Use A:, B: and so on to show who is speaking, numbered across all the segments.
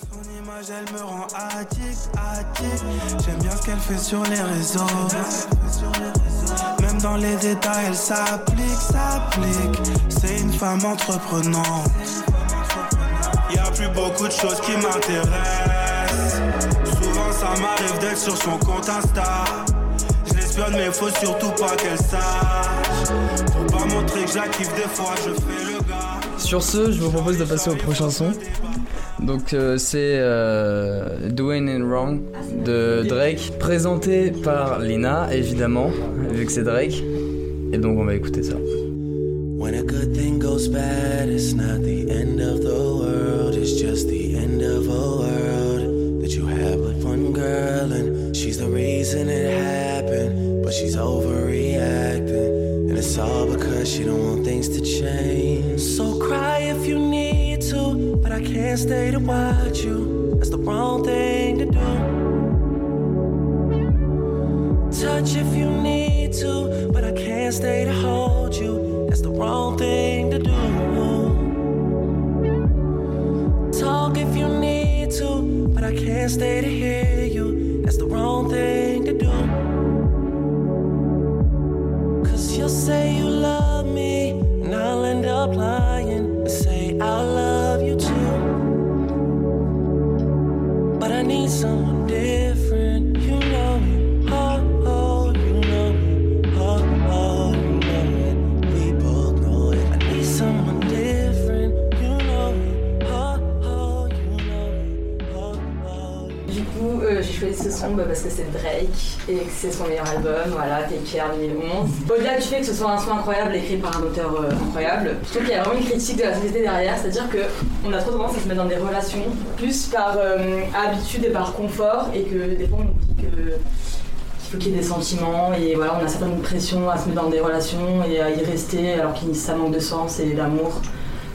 A: Son image, elle me rend addict, addict. J'aime bien ce qu'elle fait sur les réseaux. Même dans les détails, elle s'applique, s'applique. C'est une femme entreprenante. Y a plus beaucoup de choses qui m'intéressent. Souvent, ça m'arrive d'être sur son compte Insta. Je l'espionne, mais faut surtout pas qu'elle sache. Faut pas montrer que j'active des fois, je fais le gars.
B: Sur ce, je vous propose de passer au prochain son. Donc euh, c'est euh, Doing It Wrong de Drake, présenté par Lina évidemment, vu que c'est Drake. Et donc on va écouter ça.
A: When a good thing goes bad, it's not the end of the world, it's just the end of a world that you have with one girl, and she's the reason it happened, but she's overreacting, and it's all because she don't want things to change. So cry if you need I can't stay to watch you. That's the wrong thing to do. Touch if you need to, but I can't stay to hold you. That's the wrong thing to do. Talk if you need to, but I can't stay to hear you. That's the wrong thing to do. Cause you'll say you love
C: choisi ce son bah, parce que c'est Drake et que c'est son meilleur album, voilà, Take Care 2011. Au-delà du fait que ce soit un son incroyable écrit par un auteur euh, incroyable, je trouve qu'il y a vraiment une critique de la société derrière, c'est-à-dire qu'on a trop tendance à se mettre dans des relations plus par euh, habitude et par confort et que des fois on nous dit que qu'il faut qu'il y ait des sentiments et voilà, on a certaines pressions à se mettre dans des relations et à y rester alors que ça manque de sens et d'amour.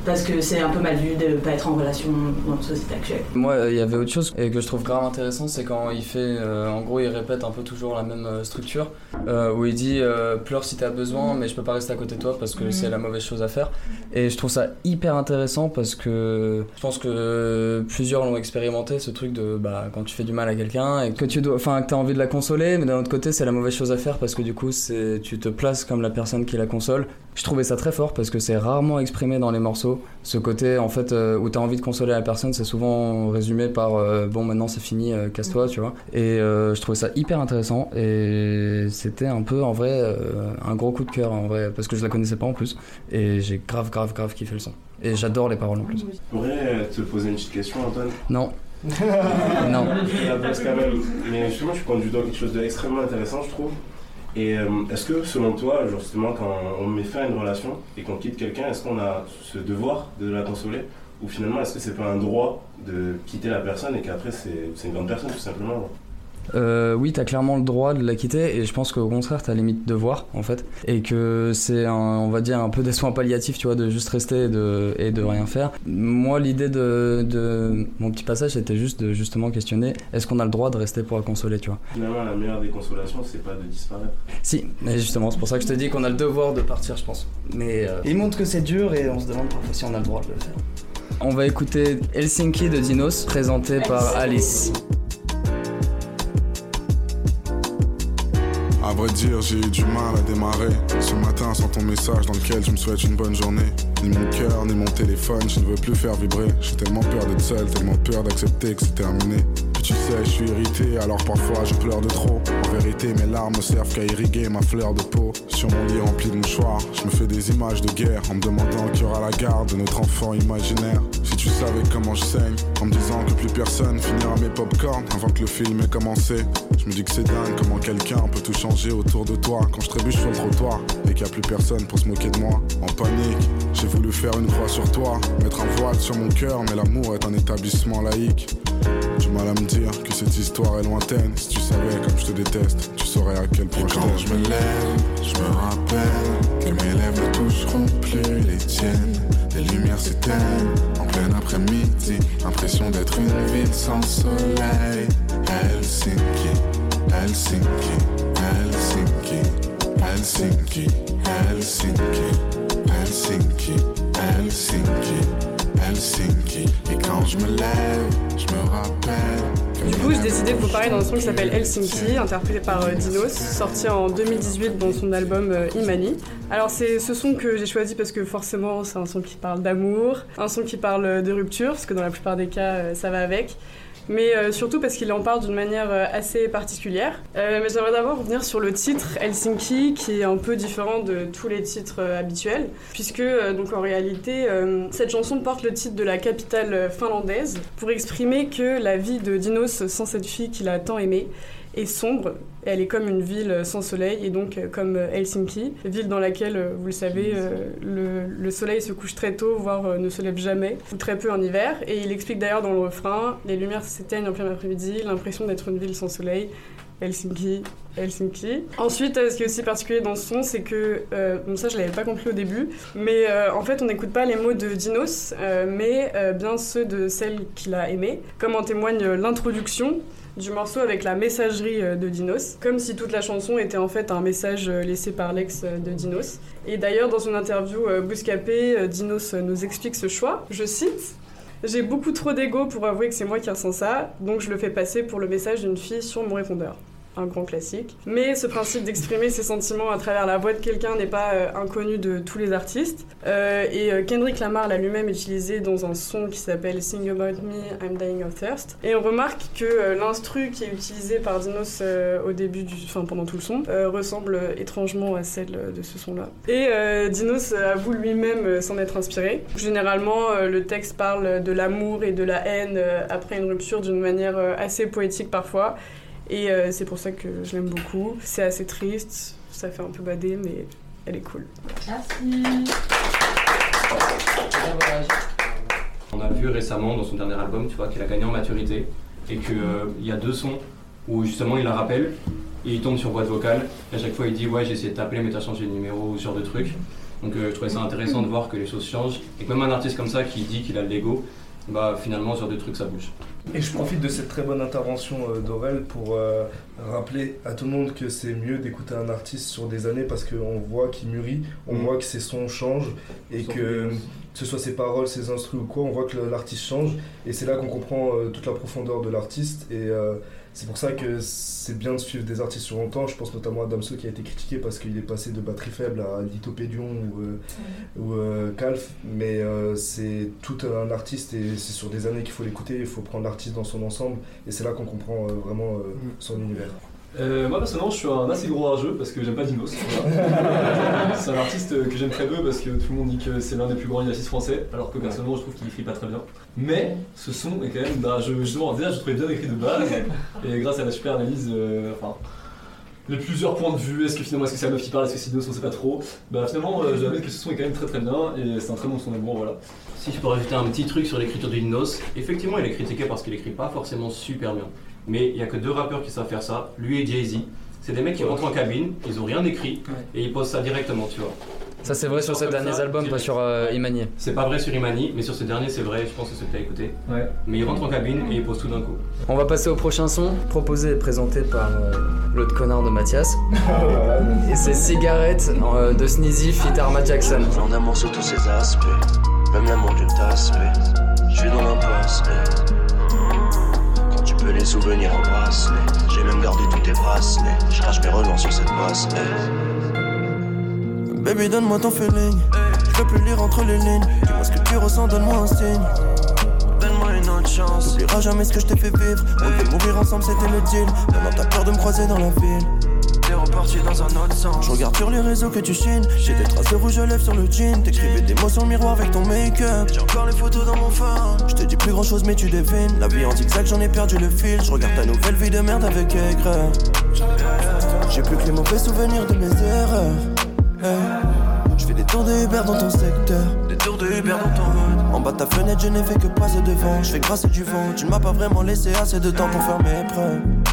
C: Parce que c'est un peu mal vu de ne pas être en relation dans notre société actuelle.
B: Moi, euh, il y avait autre chose et que je trouve grave intéressant, c'est quand il fait, euh, en gros, il répète un peu toujours la même euh, structure, euh, où il dit euh, pleure si t'as besoin, mais je peux pas rester à côté de toi parce que c'est la mauvaise chose à faire. Et je trouve ça hyper intéressant parce que je pense que plusieurs l'ont expérimenté, ce truc de bah, quand tu fais du mal à quelqu'un et que tu dois, enfin, que t'as envie de la consoler, mais d'un autre côté, c'est la mauvaise chose à faire parce que du coup, c'est, tu te places comme la personne qui la console. Je trouvais ça très fort parce que c'est rarement exprimé dans les morceaux. Ce côté, en fait, euh, où t'as envie de consoler la personne, c'est souvent résumé par euh, bon, maintenant c'est fini, euh, casse-toi, tu vois. Et euh, je trouvais ça hyper intéressant et c'était un peu en vrai euh, un gros coup de cœur en vrai parce que je la connaissais pas en plus et j'ai grave, grave, grave kiffé le son. Et j'adore les paroles en plus.
D: Je pourrais te poser une petite question, Antoine?
B: Non. non.
D: Je la pose quand même. Mais justement, tu prends du doigt quelque chose d'extrêmement intéressant, je trouve. Et euh, est-ce que, selon toi, justement, quand on met fin à une relation et qu'on quitte quelqu'un, est-ce qu'on a ce devoir de la consoler? Ou finalement, est-ce que c'est pas un droit de quitter la personne et qu'après, c'est une grande personne, tout simplement
B: Euh, oui, t'as clairement le droit de la quitter et je pense qu'au contraire, t'as limite devoir en fait. Et que c'est, un, on va dire, un peu des soins palliatifs, tu vois, de juste rester et de, et de rien faire. Moi, l'idée de, de mon petit passage, c'était juste de justement questionner est-ce qu'on a le droit de rester pour la consoler, tu vois?
D: Finalement, la meilleure des consolations, c'est pas de disparaître.
B: Si, mais justement, c'est pour ça que je te dis qu'on a le devoir de partir, je pense. Mais euh, il montre que c'est dur et on se demande parfois si on a le droit de le faire. On va écouter Helsinki de Dinos, présenté par Alice.
E: À vrai dire, j'ai eu du mal à démarrer. Ce matin, sans ton message dans lequel je me souhaite une bonne journée. Ni mon cœur, ni mon téléphone, je ne veux plus faire vibrer. J'ai tellement peur d'être seul, tellement peur d'accepter que c'est terminé. Puis tu sais, je suis irrité, alors parfois je pleure de trop. En vérité, mes larmes servent qu'à irriguer ma fleur de peau. Sur mon lit rempli de mouchoirs, je me fais des images de guerre en me demandant qui aura la garde de notre enfant imaginaire. Si tu savais comment je saigne, en me disant que plus personne finira mes popcorn avant que le film ait commencé. Je me dis que c'est dingue comment quelqu'un peut tout changer autour de toi quand je trébuche sur le trottoir et qu'il n'y a plus personne pour se moquer de moi. En panique, j'ai voulu faire une croix sur toi, mettre un voile sur mon cœur, mais l'amour est un établissement laïque. Du mal à me dire que cette histoire est lointaine. Si tu savais comme je te déteste, tu saurais à quel point je
F: Quand je me lève, je me rappelle que mes lèvres ne toucheront plus les tiennes. Les lumières s'éteignent en plein après-midi. L'impression d'être une ville sans soleil. Helsinki, Helsinki, Helsinki, Helsinki, Helsinki, Helsinki, Helsinki, Helsinki. Et Quand je me lève, je me rappelle.
G: Du coup, j'ai décidé de vous parler d'un son qui s'appelle Helsinki, interprété par euh, Dinos, sorti en 2018 dans son album euh, Imani. Alors, c'est ce son que j'ai choisi parce que forcément, c'est un son qui parle d'amour, un son qui parle de rupture, parce que dans la plupart des cas, euh, ça va avec mais euh, surtout parce qu'il en parle d'une manière euh, assez particulière. Euh, mais j'aimerais d'abord revenir sur le titre Helsinki, qui est un peu différent de tous les titres habituels, puisque en réalité, cette chanson porte le titre de la capitale finlandaise pour exprimer que la vie de Dinos sans cette fille qu'il a tant aimée est sombre. Elle est comme une ville sans soleil et donc euh, comme euh, Helsinki, ville dans laquelle, euh, vous le savez, le, soleil se couche très tôt, voire ne se lève jamais, ou très peu en hiver. Et il explique d'ailleurs dans le refrain, les lumières s'éteignent en plein après-midi, l'impression d'être une ville sans soleil. Helsinki, Helsinki. Ensuite, ce qui est aussi particulier dans ce son, c'est que, bon ça je l'avais pas compris au début, mais en fait on n'écoute pas les mots de Dinos, mais bien ceux de celle qu'il a aimée, comme en témoigne l'introduction du morceau avec la messagerie euh, de Dinos, comme si toute la chanson était en fait un message euh, laissé par l'ex euh, de Dinos. Et d'ailleurs, dans une interview Bouscapé, Dinos nous explique ce choix. Je cite J'ai beaucoup trop d'ego pour avouer que c'est moi qui ressens ça, donc je le fais passer pour le message d'une fille sur mon répondeur un grand classique. Mais ce principe d'exprimer ses sentiments à travers la voix de quelqu'un n'est pas euh, inconnu de tous les artistes. Euh, et euh, Kendrick Lamar l'a lui-même utilisé dans un son qui s'appelle Sing About Me, I'm Dying of Thirst. Et on remarque que l'instru qui est utilisé par Dinos au début du, enfin pendant tout le son, ressemble étrangement à celle de ce son-là. Et Dinos avoue lui-même s'en être inspiré. Généralement, le texte parle de l'amour et de la haine après une rupture d'une manière assez poétique parfois. Et euh, c'est pour ça que je l'aime beaucoup. C'est assez triste, ça fait un peu bader, mais elle est cool.
C: Merci.
H: On a vu récemment dans son dernier album, tu vois, qu'il a gagné en maturité et qu'il euh, y a deux sons où justement il la rappelle et il tombe sur boîte vocale. Et à chaque fois il dit ouais j'ai essayé de t'appeler mais t'as changé de numéro ou ce genre de truc. Donc euh, je trouvais ça intéressant de voir que les choses changent et que même un artiste comme ça qui dit qu'il a le l'ego, bah finalement sur des trucs ça bouge.
I: Et je profite de cette très bonne intervention euh, d'Aurel pour euh, rappeler à tout le monde que c'est mieux d'écouter un artiste sur des années parce qu'on voit qu'il mûrit, on mm. voit que ses sons changent et que que ce soit ses paroles, ses instruments ou quoi, on voit que l'artiste change et c'est là qu'on comprend euh, toute la profondeur de l'artiste et c'est pour ça que c'est bien de suivre des artistes sur longtemps. Je pense notamment à Damso qui a été critiqué parce qu'il est passé de batterie faible à Lithopédion ou, euh, ou euh, Calf. Mais euh, c'est tout un artiste et c'est sur des années qu'il faut l'écouter. Il faut prendre l'artiste dans son ensemble et c'est là qu'on comprend vraiment mm. son univers.
J: Euh, moi personnellement je suis un assez gros rageux parce que j'aime pas Dinos. c'est un artiste que j'aime très peu parce que tout le monde dit que c'est l'un des plus grands artistes français alors que personnellement je trouve qu'il écrit pas très bien. Mais ce son est quand même, bah, je, justement déjà je trouvais bien écrit de base et grâce à la super analyse, euh, enfin les plusieurs points de vue, est-ce que finalement est-ce que c'est la meuf qui parle, est-ce que c'est Dinos, on sait pas trop. Bah finalement euh, j'avais que ce son est quand même très très bien et c'est un très bon son bon voilà.
H: Si je peux rajouter un petit truc sur l'écriture de Dinos, effectivement il est critiqué parce qu'il écrit pas forcément super bien mais il n'y a que deux rappeurs qui savent faire ça, lui et Jay-Z. C'est des mecs qui rentrent en cabine, ils ont rien écrit et ils posent ça directement, tu vois.
B: Ça c'est vrai sur ces derniers albums, pas sur euh, Imani.
H: C'est pas vrai sur Imani, mais sur ce dernier c'est vrai, je pense que c'est que t'as écouté. Ouais. Mais ils rentrent en cabine et ils posent tout d'un coup.
B: On va passer au prochain son, proposé et présenté par euh, l'autre connard de Mathias. et c'est Cigarette euh, de Sneezy fit Arma Jackson.
A: J'en d'amour sur tous ses aspects, même l'amour d'une tasse, je suis dans l'impasse les souvenirs en bracelet. J'ai même gardé tous tes bracelets. Je crache mes relents sur cette bracelet. Baby, donne-moi ton feeling. Je veux plus lire entre les lignes. Dis-moi ce que tu ressens, donne-moi un signe. Donne-moi une autre chance. T'oublieras jamais ce que je t'ai fait vivre. On devait mourir ensemble, c'était le deal. Maintenant t'as peur de me croiser dans la ville reparti dans un autre sens. Je regarde sur les réseaux que tu chines. J'ai des traces de rouge à lèvres sur le jean. T'écrivais des mots sur le miroir avec ton make-up. J'ai encore les photos dans mon phone. Je te dis plus grand chose, mais tu devines. La vie en zigzag, j'en ai perdu le fil. Je regarde ta nouvelle vie de merde avec aigreur. J'ai plus que les mauvais souvenirs de mes erreurs. Je fais des tours de Uber dans ton secteur. Des tours de Uber dans ton En bas de ta fenêtre, je n'ai fait que passer devant. Je fais grâce du vent. Tu ne m'as pas vraiment laissé assez de temps pour faire mes preuves.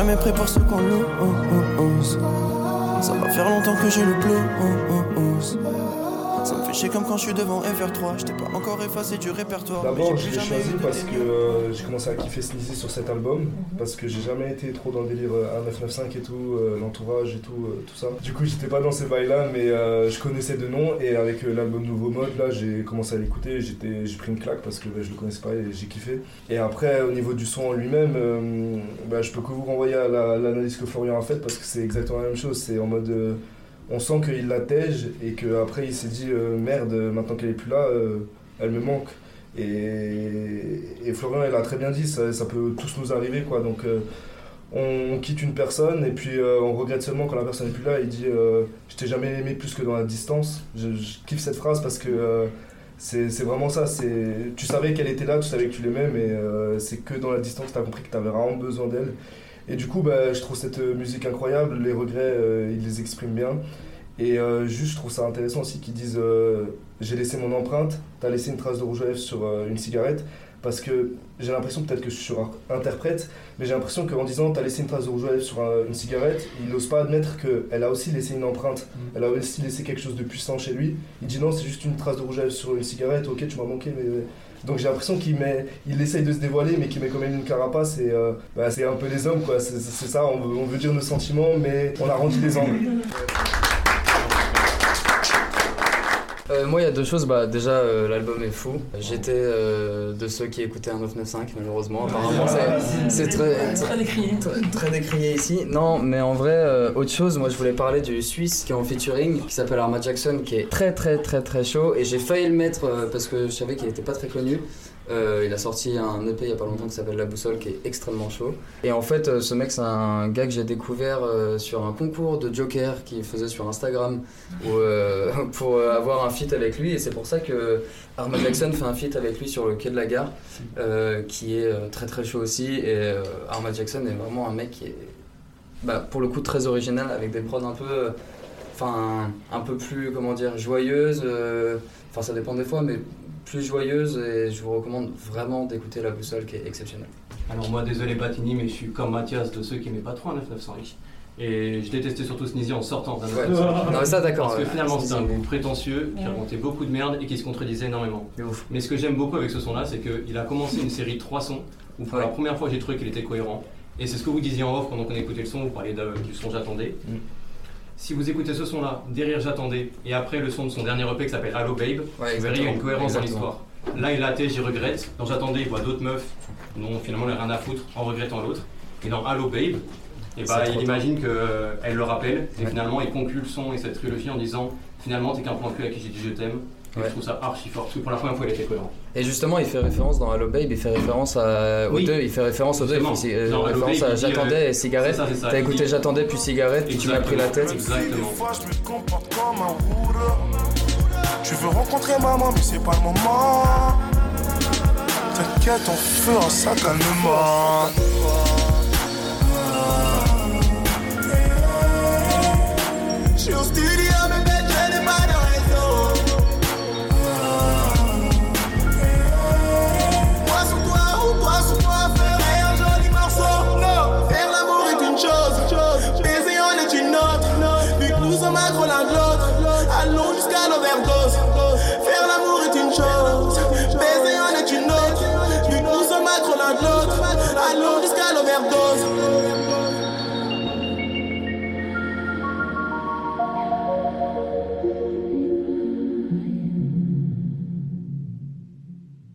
A: Jamais prêt pour ce qu'on lose. Ça va faire longtemps que j'ai le blues. Chier comme quand je suis devant FR3. J'étais pas encore effacé du répertoire.
I: D'abord,
A: j'ai
I: je l'ai choisi parce que euh, j'ai commencé à kiffer Sneezy sur cet album. Parce que j'ai jamais été trop dans le délire euh, 1995 et tout, euh, l'entourage et tout, euh, tout ça. Du coup, j'étais pas dans ces bails-là, mais euh, je connaissais de nom. Et avec euh, l'album Nouveau Mode, là, j'ai commencé à l'écouter. J'ai pris une claque parce que bah, je le connaissais pas et j'ai kiffé. Et après, au niveau du son en lui-même, euh, bah, je peux que vous renvoyer à la- l'analyse que Florian a faite parce que c'est exactement la même chose. C'est en mode. On sent qu'il la tège et qu'après il s'est dit euh, merde, maintenant qu'elle est plus là, euh, elle me manque. Et, Florian, il a très bien dit, ça, peut tous nous arriver quoi. Donc euh, on, quitte une personne et puis on regrette seulement quand la personne n'est plus là. Il dit Je t'ai jamais aimé plus que dans la distance. Je, je kiffe cette phrase parce que c'est vraiment ça. Tu savais qu'elle était là, tu savais que tu l'aimais, mais c'est que dans la distance tu as compris que tu avais vraiment besoin d'elle. Et du coup, bah, je trouve cette musique incroyable. Les regrets, euh, il les exprime bien. Et euh, juste, je trouve ça intéressant aussi qu'ils disent euh, J'ai laissé mon empreinte, t'as laissé une trace de rouge à lèvres sur euh, une cigarette. Parce que j'ai l'impression, peut-être que je surinterprète, mais j'ai l'impression qu'en disant T'as laissé une trace de rouge à lèvres sur un- une cigarette, il n'ose pas admettre qu'elle a aussi laissé une empreinte. Elle a aussi laissé quelque chose de puissant chez lui. Il dit Non, c'est juste une trace de rouge à lèvres sur une cigarette, ok, tu m'as manqué, mais. Donc j'ai l'impression qu'il met, il essaye de se dévoiler, mais qu'il met quand même une carapace. Et euh, bah, c'est un peu les hommes, quoi. C'est ça. On veut, dire nos sentiments, mais on a rendu les angles.
B: Euh, moi, il y a deux choses. Bah, déjà, euh, l'album est fou. J'étais euh, de ceux qui écoutaient un 995, malheureusement. Apparemment, c'est- très,
K: Très décrié.
B: très, très décrié ici. Non, mais en vrai, autre chose. Moi, je voulais parler du Suisse qui est en featuring, qui s'appelle Arma Jackson, qui est très, très, très, très chaud. Et j'ai failli le mettre parce que je savais qu'il était pas très connu. Euh, il a sorti un EP il y a pas longtemps qui s'appelle La Boussole qui est extrêmement chaud. Et en fait, euh, ce mec, c'est un gars que j'ai découvert euh, sur un concours de Joker qu'il faisait sur Instagram pour avoir un feat avec lui. Et c'est pour ça que Arma Jackson fait un feat avec lui sur le quai de la gare qui est très très chaud aussi. Et euh, Arma Jackson est vraiment un mec qui est bah, pour le coup très original avec des prods un peu. Enfin, un peu plus, comment dire, joyeuses. euh, Enfin, ça dépend des fois, mais plus joyeuse et je vous recommande vraiment d'écouter La Boussole qui est exceptionnelle.
H: Alors moi désolé Batini mais je suis comme Mathias de ceux qui n'aimaient pas trop un 9905 et je détestais surtout Sneezy en sortant d'un
B: Ouais.
H: 9905.
B: Non, mais ça, d'accord,
H: Parce que finalement c'était un groupe prétentieux qui
K: Ouais.
H: racontait beaucoup de merde et qui se contredisait énormément.
B: C'est ouf.
H: Mais ce que j'aime beaucoup avec ce son là c'est qu'il a commencé une série de trois sons où pour
B: Ouais.
H: la première fois j'ai trouvé qu'il était cohérent. Et c'est ce que vous disiez en off pendant qu'on écoutait le son, vous parliez de- du son J'attendais.
B: Mm.
H: Si vous écoutez ce son là, derrière J'attendais, et après le son de son dernier EP qui s'appelle Hello Babe,
B: Ouais,
H: vous verrez, il y a une cohérence dans l'histoire. Là, il a été, j'y regrette. Dans J'attendais, il voit d'autres meufs dont finalement il a rien à foutre en regrettant l'autre. Et dans Hello Babe, et bah,
B: C'est trop
H: il imagine qu'elle le rappelle. Et
B: Ouais.
H: finalement, il conclut le son et cette trilogie en disant Finalement, t'es qu'un plan de cul à qui j'ai dit je t'aime.
B: Ouais.
H: je trouve ça archi fort. Parce que pour la première fois, il était cohérent.
B: Et justement, il fait référence dans Hello Babe, il fait référence à, aux
H: Oui.
B: deux, il fait référence aux deux, il fait euh, référence
H: Babe,
B: à J'attendais
H: euh,
B: et cigarette. T'as écouté
H: dit-
B: J'attendais puis cigarette, puis tu m'as pris la tête.
H: Exactement.
A: Des fois, je me comporte comme un rouleur. Tu veux rencontrer maman, mais c'est pas le moment. T'inquiète, on fera ça calmement. J'ai hostilité